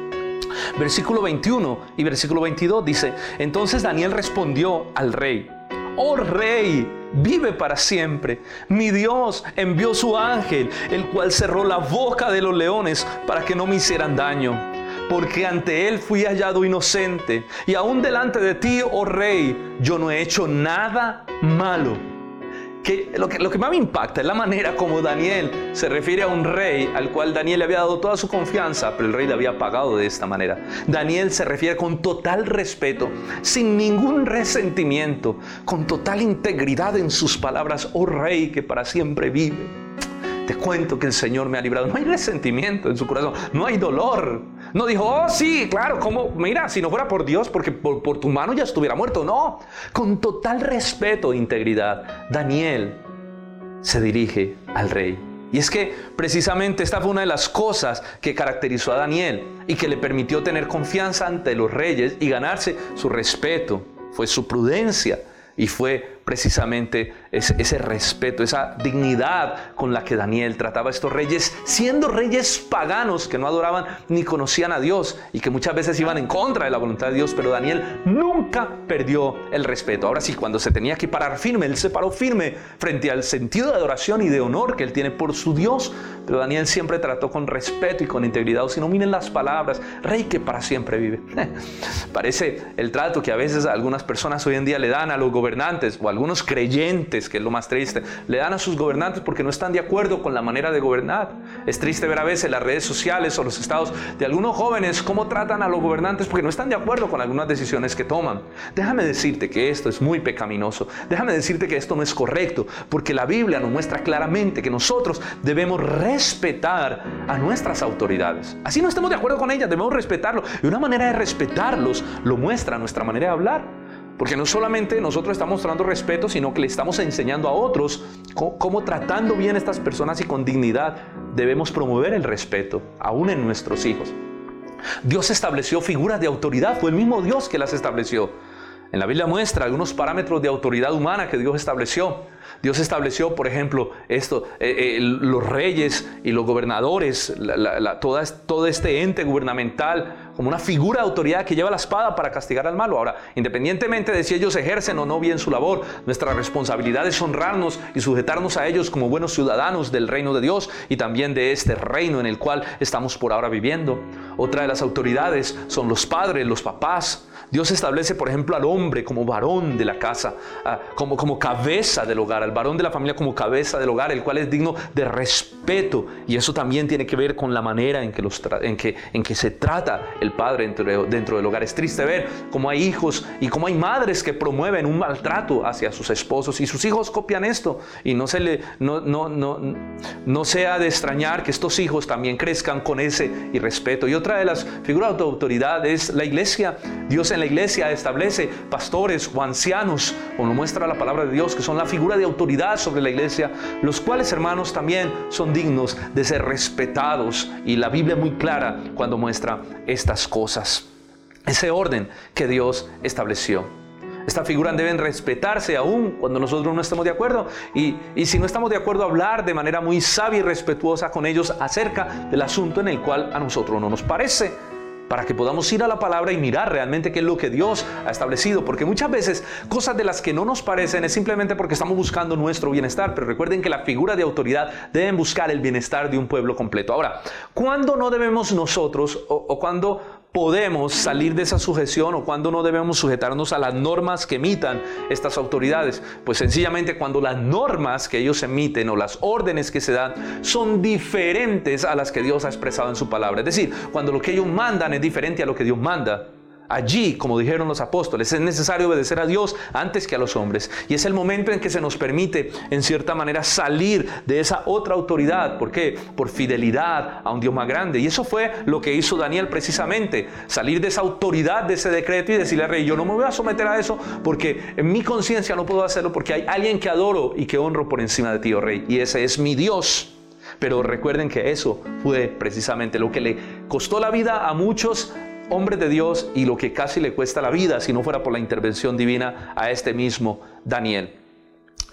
Versículo 21 y versículo 22 dice, entonces Daniel respondió al rey, oh rey, vive para siempre. Mi Dios envió su ángel, el cual cerró la boca de los leones para que no me hicieran daño. Porque ante él fui hallado inocente, y aún delante de ti, oh rey, yo no he hecho nada malo que lo, que lo que más me impacta es la manera como Daniel se refiere a un rey al cual Daniel le había dado toda su confianza, pero el rey le había pagado de esta manera. Daniel se refiere con total respeto, sin ningún resentimiento, con total integridad en sus palabras, oh rey que para siempre vive. Te cuento que el Señor me ha librado. No hay resentimiento en su corazón, no hay dolor. No dijo, oh sí, claro, como, mira, si no fuera por Dios, porque por, por tu mano ya estuviera muerto. No, con total respeto e integridad, Daniel se dirige al rey. Y es que precisamente esta fue una de las cosas que caracterizó a Daniel y que le permitió tener confianza ante los reyes y ganarse su respeto. Fue su prudencia y fue precisamente ese, respeto, esa dignidad con la que Daniel trataba a estos reyes, siendo reyes paganos que no adoraban ni conocían a Dios y que muchas veces iban en contra de la voluntad de Dios, pero Daniel nunca perdió el respeto. Ahora sí, cuando se tenía que parar firme, él se paró firme frente al sentido de adoración y de honor que él tiene por su Dios, pero Daniel siempre trató con respeto y con integridad. O si no, miren las palabras, rey que para siempre vive. Parece el trato que a veces algunas personas hoy en día le dan a los gobernantes o algunos creyentes, que es lo más triste, le dan a sus gobernantes porque no están de acuerdo con la manera de gobernar. Es triste ver a veces las redes sociales o los estados de algunos jóvenes cómo tratan a los gobernantes porque no están de acuerdo con algunas decisiones que toman. Déjame decirte que esto es muy pecaminoso. Déjame decirte que esto no es correcto porque la Biblia nos muestra claramente que nosotros debemos respetar a nuestras autoridades. Así no estemos de acuerdo con ellas, debemos respetarlo. Y una manera de respetarlos lo muestra nuestra manera de hablar. Porque no solamente nosotros estamos mostrando respeto, sino que le estamos enseñando a otros cómo, tratando bien a estas personas y con dignidad debemos promover el respeto, aún en nuestros hijos. Dios estableció figuras de autoridad, fue el mismo Dios que las estableció. En la Biblia muestra algunos parámetros de autoridad humana que Dios estableció. Dios estableció, por ejemplo, esto, eh, eh, los reyes y los gobernadores, todo este ente gubernamental, como una figura de autoridad que lleva la espada para castigar al malo. Ahora, independientemente de si ellos ejercen o no bien su labor, nuestra responsabilidad es honrarnos y sujetarnos a ellos como buenos ciudadanos del reino de Dios y también de este reino en el cual estamos por ahora viviendo. Otra de las autoridades son los padres, los papás, Dios establece, por ejemplo, al hombre como varón de la casa, ah, como, como cabeza del hogar, al varón de la familia como cabeza del hogar, el cual es digno de respeto. Y eso también tiene que ver con la manera en que, los en que, en que se trata el padre dentro, dentro del hogar. Es triste ver cómo hay hijos y cómo hay madres que promueven un maltrato hacia sus esposos y sus hijos copian esto. Y no, se le, no, no, no, no sea de extrañar que estos hijos también crezcan con ese irrespeto. Y otra de las figuras de autoridad es la iglesia. Dios en la iglesia establece pastores o ancianos, como muestra la palabra de Dios, que son la figura de autoridad sobre la iglesia, los cuales, hermanos, también son dignos de ser respetados. Y la Biblia es muy clara cuando muestra estas cosas. Ese orden que Dios estableció. Esta figura deben respetarse aún cuando nosotros no estemos de acuerdo. Y, si no estamos de acuerdo, hablar de manera muy sabia y respetuosa con ellos acerca del asunto en el cual a nosotros no nos parece para que podamos ir a la palabra y mirar realmente qué es lo que Dios ha establecido, porque muchas veces cosas de las que no nos parecen es simplemente porque estamos buscando nuestro bienestar, pero recuerden que la figura de autoridad deben buscar el bienestar de un pueblo completo. Ahora, ¿cuándo no debemos nosotros o, o cuándo podemos salir de esa sujeción o cuando no debemos sujetarnos a las normas que emitan estas autoridades? Pues sencillamente cuando las normas que ellos emiten o las órdenes que se dan son diferentes a las que Dios ha expresado en su palabra. Es decir, cuando lo que ellos mandan es diferente a lo que Dios manda. Allí, como dijeron los apóstoles, es necesario obedecer a Dios antes que a los hombres. Y es el momento en que se nos permite, en cierta manera, salir de esa otra autoridad. ¿Por qué? Por fidelidad a un Dios más grande. Y eso fue lo que hizo Daniel precisamente. Salir de esa autoridad, de ese decreto y decirle al rey, yo no me voy a someter a eso porque en mi conciencia no puedo hacerlo porque hay alguien que adoro y que honro por encima de ti, oh rey. Y ese es mi Dios. Pero recuerden que eso fue precisamente lo que le costó la vida a muchos hombre de Dios y lo que casi le cuesta la vida si no fuera por la intervención divina a este mismo Daniel.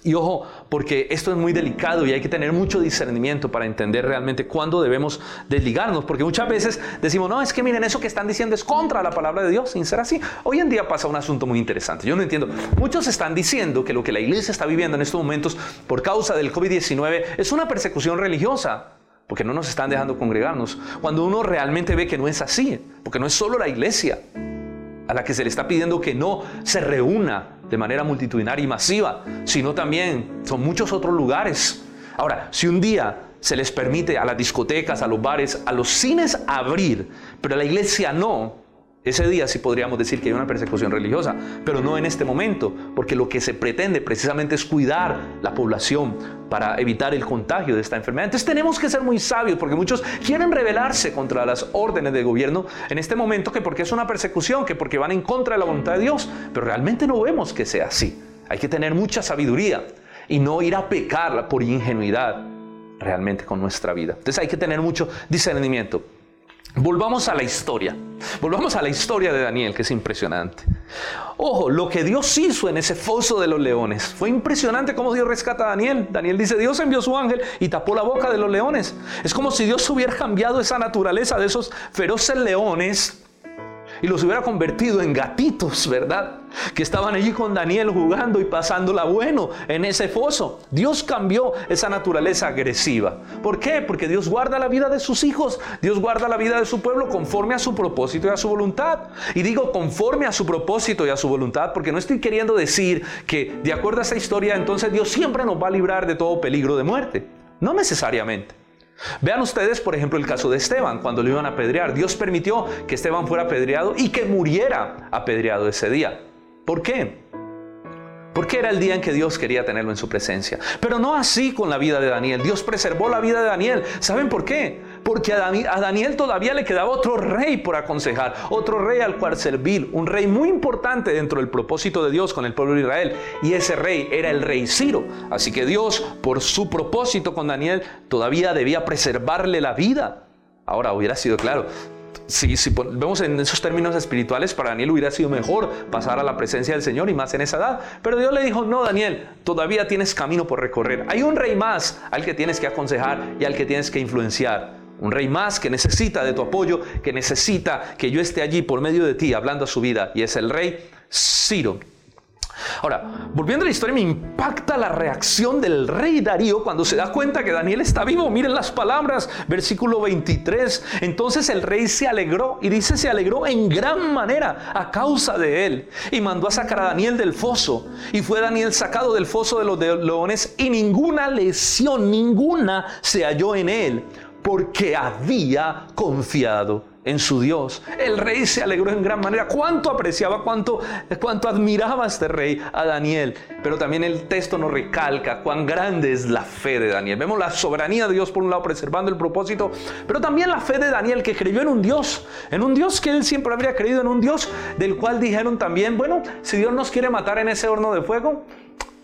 Y ojo, porque esto es muy delicado y hay que tener mucho discernimiento para entender realmente cuándo debemos desligarnos, porque muchas veces decimos, no, es que miren, eso que están diciendo es contra la palabra de Dios, sin ser así. Hoy en día pasa un asunto muy interesante, yo no entiendo. Muchos están diciendo que lo que la iglesia está viviendo en estos momentos por causa del COVID-19 es una persecución religiosa porque no nos están dejando congregarnos. Cuando uno realmente ve que no es así, porque no es solo la iglesia a la que se le está pidiendo que no se reúna de manera multitudinaria y masiva, sino también son muchos otros lugares. Ahora, si un día se les permite a las discotecas, a los bares, a los cines abrir, pero a la iglesia no, ese día sí podríamos decir que hay una persecución religiosa, pero no en este momento, porque lo que se pretende precisamente es cuidar la población para evitar el contagio de esta enfermedad. Entonces tenemos que ser muy sabios, porque muchos quieren rebelarse contra las órdenes del gobierno en este momento, que porque es una persecución, que porque van en contra de la voluntad de Dios, pero realmente no vemos que sea así. Hay que tener mucha sabiduría y no ir a pecar por ingenuidad realmente con nuestra vida. Entonces hay que tener mucho discernimiento. Volvamos a la historia. Volvamos a la historia de Daniel, que es impresionante. Ojo, lo que Dios hizo en ese foso de los leones. Fue impresionante cómo Dios rescata a Daniel. Daniel dice, Dios envió su ángel y tapó la boca de los leones. Es como si Dios hubiera cambiado esa naturaleza de esos feroces leones y los hubiera convertido en gatitos, ¿verdad? Que estaban allí con Daniel jugando y pasándola bueno en ese foso. Dios cambió esa naturaleza agresiva. ¿Por qué? Porque Dios guarda la vida de sus hijos, Dios guarda la vida de su pueblo conforme a su propósito y a su voluntad. Y digo conforme a su propósito y a su voluntad porque no estoy queriendo decir que de acuerdo a esa historia entonces Dios siempre nos va a librar de todo peligro de muerte. No necesariamente. Vean ustedes, por ejemplo, el caso de Esteban, cuando lo iban a apedrear. Dios permitió que Esteban fuera apedreado y que muriera apedreado ese día. ¿Por qué? Porque era el día en que Dios quería tenerlo en su presencia. Pero no así con la vida de Daniel. Dios preservó la vida de Daniel. ¿Saben por qué? Porque a Daniel todavía le quedaba otro rey por aconsejar, otro rey al cual servir, un rey muy importante dentro del propósito de Dios con el pueblo de Israel. Y ese rey era el rey Ciro. Así que Dios, por su propósito con Daniel, todavía debía preservarle la vida. Ahora hubiera sido claro, si, si vemos en esos términos espirituales, para Daniel hubiera sido mejor pasar a la presencia del Señor y más en esa edad. Pero Dios le dijo, no, Daniel, todavía tienes camino por recorrer. Hay un rey más al que tienes que aconsejar y al que tienes que influenciar. Un rey más que necesita de tu apoyo, que necesita que yo esté allí por medio de ti hablando a su vida. Y es el rey Ciro. Ahora, volviendo a la historia, me impacta la reacción del rey Darío cuando se da cuenta que Daniel está vivo. Miren las palabras, versículo 23. Entonces el rey se alegró y dice se alegró en gran manera a causa de él y mandó a sacar a Daniel del foso. Y fue Daniel sacado del foso de los leones y ninguna lesión, ninguna se halló en él porque había confiado en su Dios. El rey se alegró en gran manera. Cuánto apreciaba, cuánto, cuánto admiraba este rey a Daniel. Pero también el texto nos recalca cuán grande es la fe de Daniel. Vemos la soberanía de Dios por un lado preservando el propósito, pero también la fe de Daniel que creyó en un Dios, en un Dios que él siempre habría creído, en un Dios del cual dijeron también, bueno, si Dios nos quiere matar en ese horno de fuego,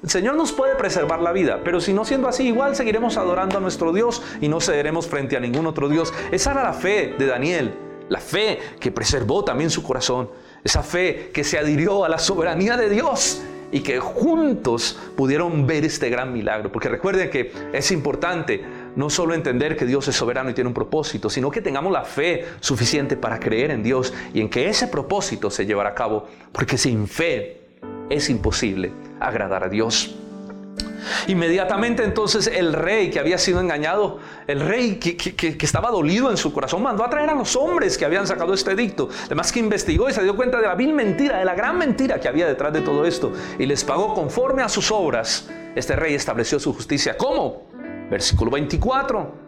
el Señor nos puede preservar la vida, pero si no siendo así, igual seguiremos adorando a nuestro Dios y no cederemos frente a ningún otro Dios. Esa era la fe de Daniel. La fe que preservó también su corazón. Esa fe que se adhirió a la soberanía de Dios y que juntos pudieron ver este gran milagro. Porque recuerden que es importante no solo entender que Dios es soberano y tiene un propósito, sino que tengamos la fe suficiente para creer en Dios y en que ese propósito se llevará a cabo. Porque sin fe es imposible agradar a Dios. Inmediatamente entonces el rey que había sido engañado, el rey que, estaba dolido en su corazón, mandó a traer a los hombres que habían sacado este edicto. Además que investigó y se dio cuenta de la vil mentira, de la gran mentira que había detrás de todo esto. Y les pagó conforme a sus obras. Este rey estableció su justicia. ¿Cómo? Versículo 24.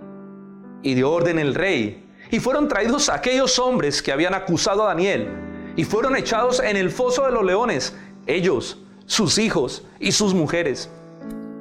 Y dio orden el rey. Y fueron traídos aquellos hombres que habían acusado a Daniel. Y fueron echados en el foso de los leones. Ellos, sus hijos y sus mujeres.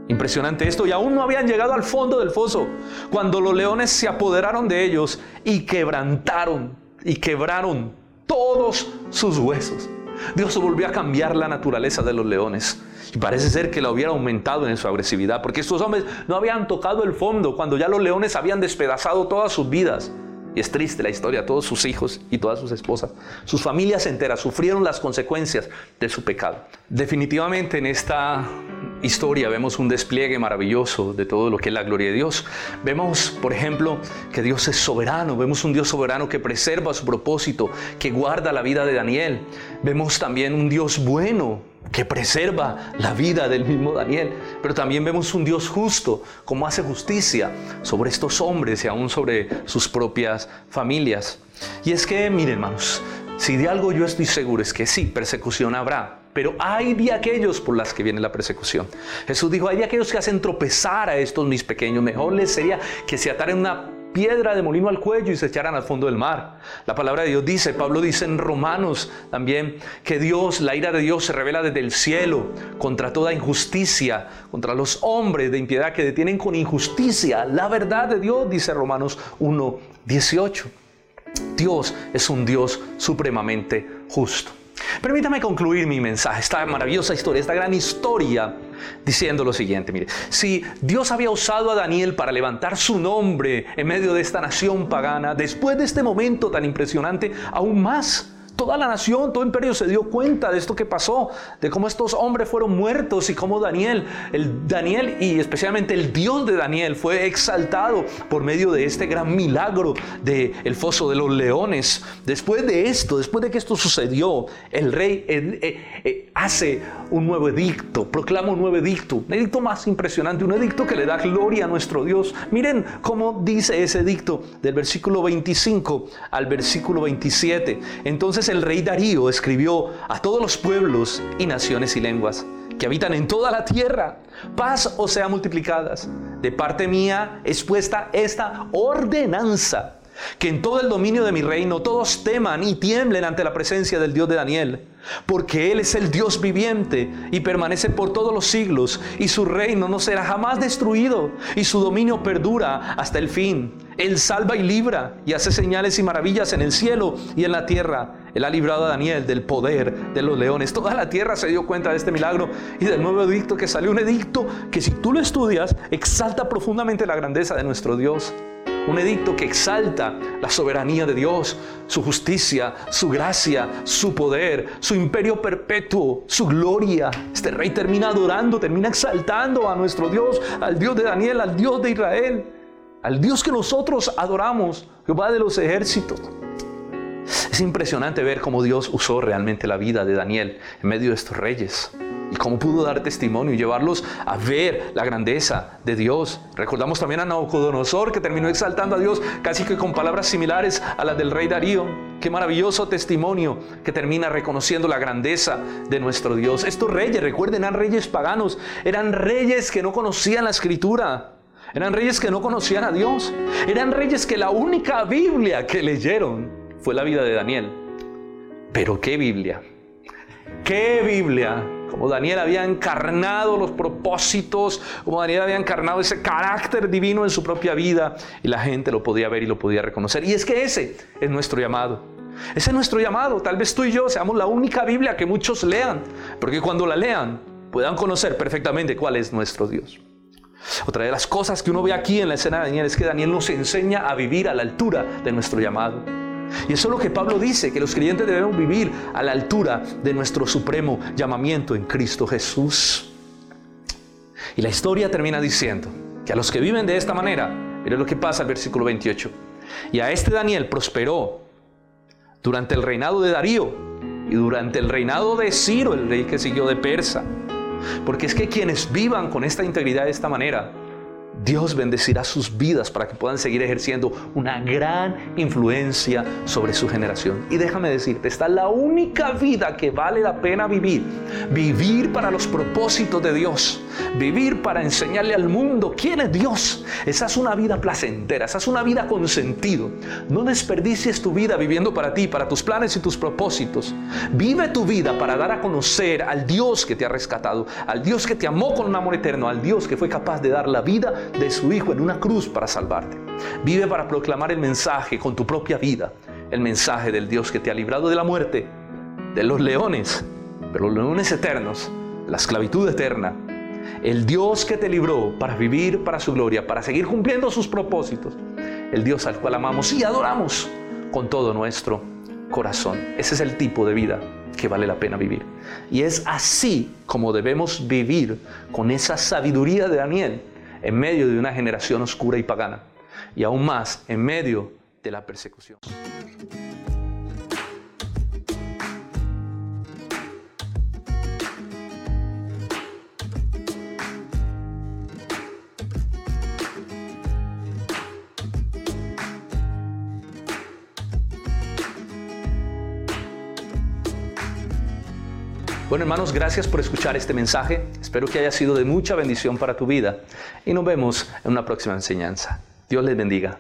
Impresionante esto, y aún no habían llegado al fondo del foso cuando los leones se apoderaron de ellos y quebrantaron y quebraron todos sus huesos. Dios volvió a cambiar la naturaleza de los leones. Y parece ser que la hubiera aumentado en su agresividad, porque estos hombres no habían tocado el fondo cuando ya los leones habían despedazado todas sus vidas. Y es triste la historia, todos sus hijos y todas sus esposas, sus familias enteras sufrieron las consecuencias de su pecado. Definitivamente en esta historia vemos un despliegue maravilloso de todo lo que es la gloria de Dios. Vemos, por ejemplo, que Dios es soberano, vemos un Dios soberano que preserva su propósito, que guarda la vida de Daniel. Vemos también un Dios bueno, que preserva la vida del mismo Daniel. Pero también vemos un Dios justo, como hace justicia sobre estos hombres y aún sobre sus propias familias. Y es que, miren hermanos, si de algo yo estoy seguro es que sí, persecución habrá, pero hay de aquellos por las que viene la persecución. Jesús dijo, hay de aquellos que hacen tropezar a estos mis pequeños. Mejor les sería que se ataren una piedra de molino al cuello y se echaran al fondo del mar. La palabra de Dios dice, Pablo dice en Romanos también, que Dios, la ira de Dios se revela desde el cielo contra toda injusticia, contra los hombres de impiedad que detienen con injusticia la verdad de Dios, dice Romanos 1, 18. Dios es un Dios supremamente justo. Permítame concluir mi mensaje, esta maravillosa historia, esta gran historia, diciendo lo siguiente, mire, si Dios había usado a Daniel para levantar su nombre en medio de esta nación pagana, después de este momento tan impresionante, aún más Toda la nación, todo imperio se dio cuenta de esto que pasó, de cómo estos hombres fueron muertos y cómo Daniel, el Daniel y especialmente el Dios de Daniel fue exaltado por medio de este gran milagro del el foso de los leones. Después de esto, después de que esto sucedió, el rey eh, eh, eh, hace un nuevo edicto, proclama un nuevo edicto, un edicto más impresionante, un edicto que le da gloria a nuestro Dios. Miren cómo dice ese edicto del versículo 25 al versículo 27. Entonces el rey Darío escribió a todos los pueblos y naciones y lenguas que habitan en toda la tierra, paz o sea multiplicadas. De parte mía es puesta esta ordenanza, que en todo el dominio de mi reino todos teman y tiemblen ante la presencia del Dios de Daniel porque Él es el Dios viviente y permanece por todos los siglos, y su reino no será jamás destruido, y su dominio perdura hasta el fin. Él salva y libra, y hace señales y maravillas en el cielo y en la tierra. Él ha librado a Daniel del poder de los leones. Toda la tierra se dio cuenta de este milagro y del nuevo edicto que salió, un edicto que si tú lo estudias, exalta profundamente la grandeza de nuestro Dios. Un edicto que exalta la soberanía de Dios, su justicia, su gracia, su poder, su imperio perpetuo, su gloria. Este rey termina adorando, termina exaltando a nuestro Dios, al Dios de Daniel, al Dios de Israel, al Dios que nosotros adoramos, Jehová de los ejércitos. Es impresionante ver cómo Dios usó realmente la vida de Daniel en medio de estos reyes y cómo pudo dar testimonio y llevarlos a ver la grandeza de Dios. Recordamos también a Nabucodonosor que terminó exaltando a Dios casi que con palabras similares a las del rey Darío. Qué maravilloso testimonio que termina reconociendo la grandeza de nuestro Dios. Estos reyes, recuerden, eran reyes paganos, eran reyes que no conocían la escritura. Eran reyes que no conocían a Dios. Eran reyes que la única Biblia que leyeron fue la vida de Daniel. Pero qué Biblia. Qué Biblia como Daniel había encarnado los propósitos, como Daniel había encarnado ese carácter divino en su propia vida y la gente lo podía ver y lo podía reconocer. Y es que ese es nuestro llamado. Ese es nuestro llamado. Tal vez tú y yo seamos la única Biblia que muchos lean, porque cuando la lean puedan conocer perfectamente cuál es nuestro Dios. Otra de las cosas que uno ve aquí en la escena de Daniel es que Daniel nos enseña a vivir a la altura de nuestro llamado. Y eso es lo que Pablo dice, que los creyentes debemos vivir a la altura de nuestro supremo llamamiento en Cristo Jesús. Y la historia termina diciendo que a los que viven de esta manera, miren lo que pasa al versículo 28, y a este Daniel prosperó durante el reinado de Darío y durante el reinado de Ciro, el rey que siguió de Persa. Porque es que quienes vivan con esta integridad de esta manera, Dios bendecirá sus vidas para que puedan seguir ejerciendo una gran influencia sobre su generación. Y déjame decirte, esta es la única vida que vale la pena vivir. Vivir para los propósitos de Dios. Vivir para enseñarle al mundo quién es Dios. Esa es una vida placentera, esa es una vida con sentido. No desperdicies tu vida viviendo para ti, para tus planes y tus propósitos. Vive tu vida para dar a conocer al Dios que te ha rescatado, al Dios que te amó con un amor eterno, al Dios que fue capaz de dar la vida de su Hijo en una cruz para salvarte. Vive para proclamar el mensaje con tu propia vida, el mensaje del Dios que te ha librado de la muerte, de los leones, pero los leones eternos, la esclavitud eterna. El Dios que te libró para vivir para su gloria, para seguir cumpliendo sus propósitos. El Dios al cual amamos y adoramos con todo nuestro corazón. Ese es el tipo de vida que vale la pena vivir. Y es así como debemos vivir con esa sabiduría de Daniel en medio de una generación oscura y pagana, y aún más en medio de la persecución. Bueno hermanos, gracias por escuchar este mensaje. Espero que haya sido de mucha bendición para tu vida y nos vemos en una próxima enseñanza. Dios les bendiga.